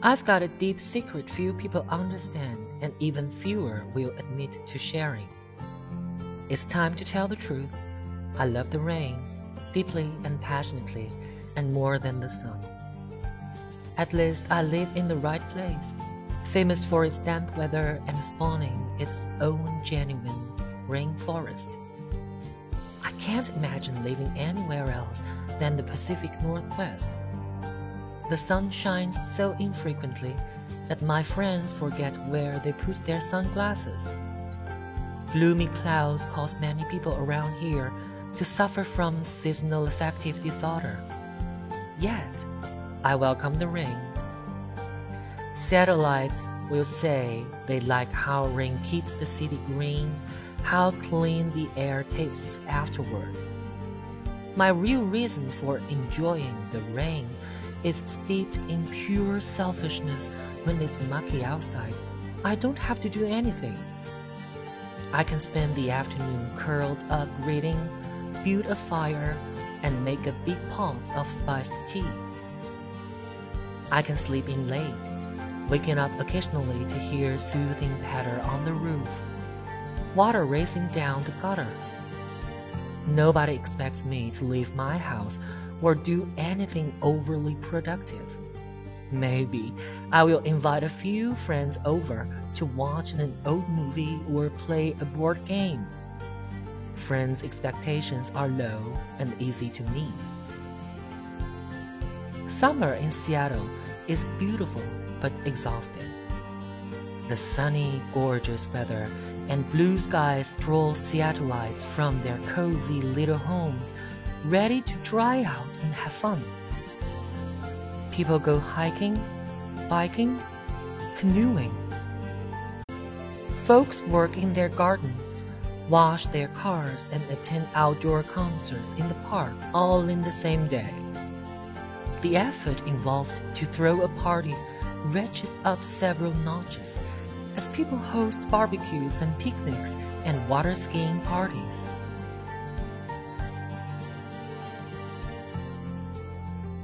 I've got a deep secret few people understand, and even fewer will admit to sharing. It's time to tell the truth. I love the rain, deeply and passionately, and more than the sun. At least I live in the right place, famous for its damp weather and spawning its own genuine rainforest. I can't imagine living anywhere else than the Pacific Northwest. The sun shines so infrequently that my friends forget where they put their sunglasses. Gloomy clouds cause many people around here to suffer from seasonal affective disorder. Yet, I welcome the rain. Seattleites will say they like how rain keeps the city green, how clean the air tastes afterwards. My real reason for enjoying the rain is steeped in pure selfishness when it's mucky outside. I don't have to do anything. I can spend the afternoon curled up reading, build a fire, and make a big pot of spiced tea. I can sleep in late, waking up occasionally to hear soothing patter on the roof, water racing down the gutter. Nobody expects me to leave my house or do anything overly productive. Maybe I will invite a few friends over to watch an old movie or play a board game. Friends' expectations are low and easy to meet. Summer in Seattle is beautiful but exhausting. The sunny, gorgeous weather and blue skies draw Seattleites from their cozy little homes, ready to dry out and have fun. People go hiking, biking, canoeing. Folks work in their gardens, wash their cars, and attend outdoor concerts in the park all in the same day. The effort involved to throw a party reaches up several notches as people host barbecues and picnics and water skiing parties.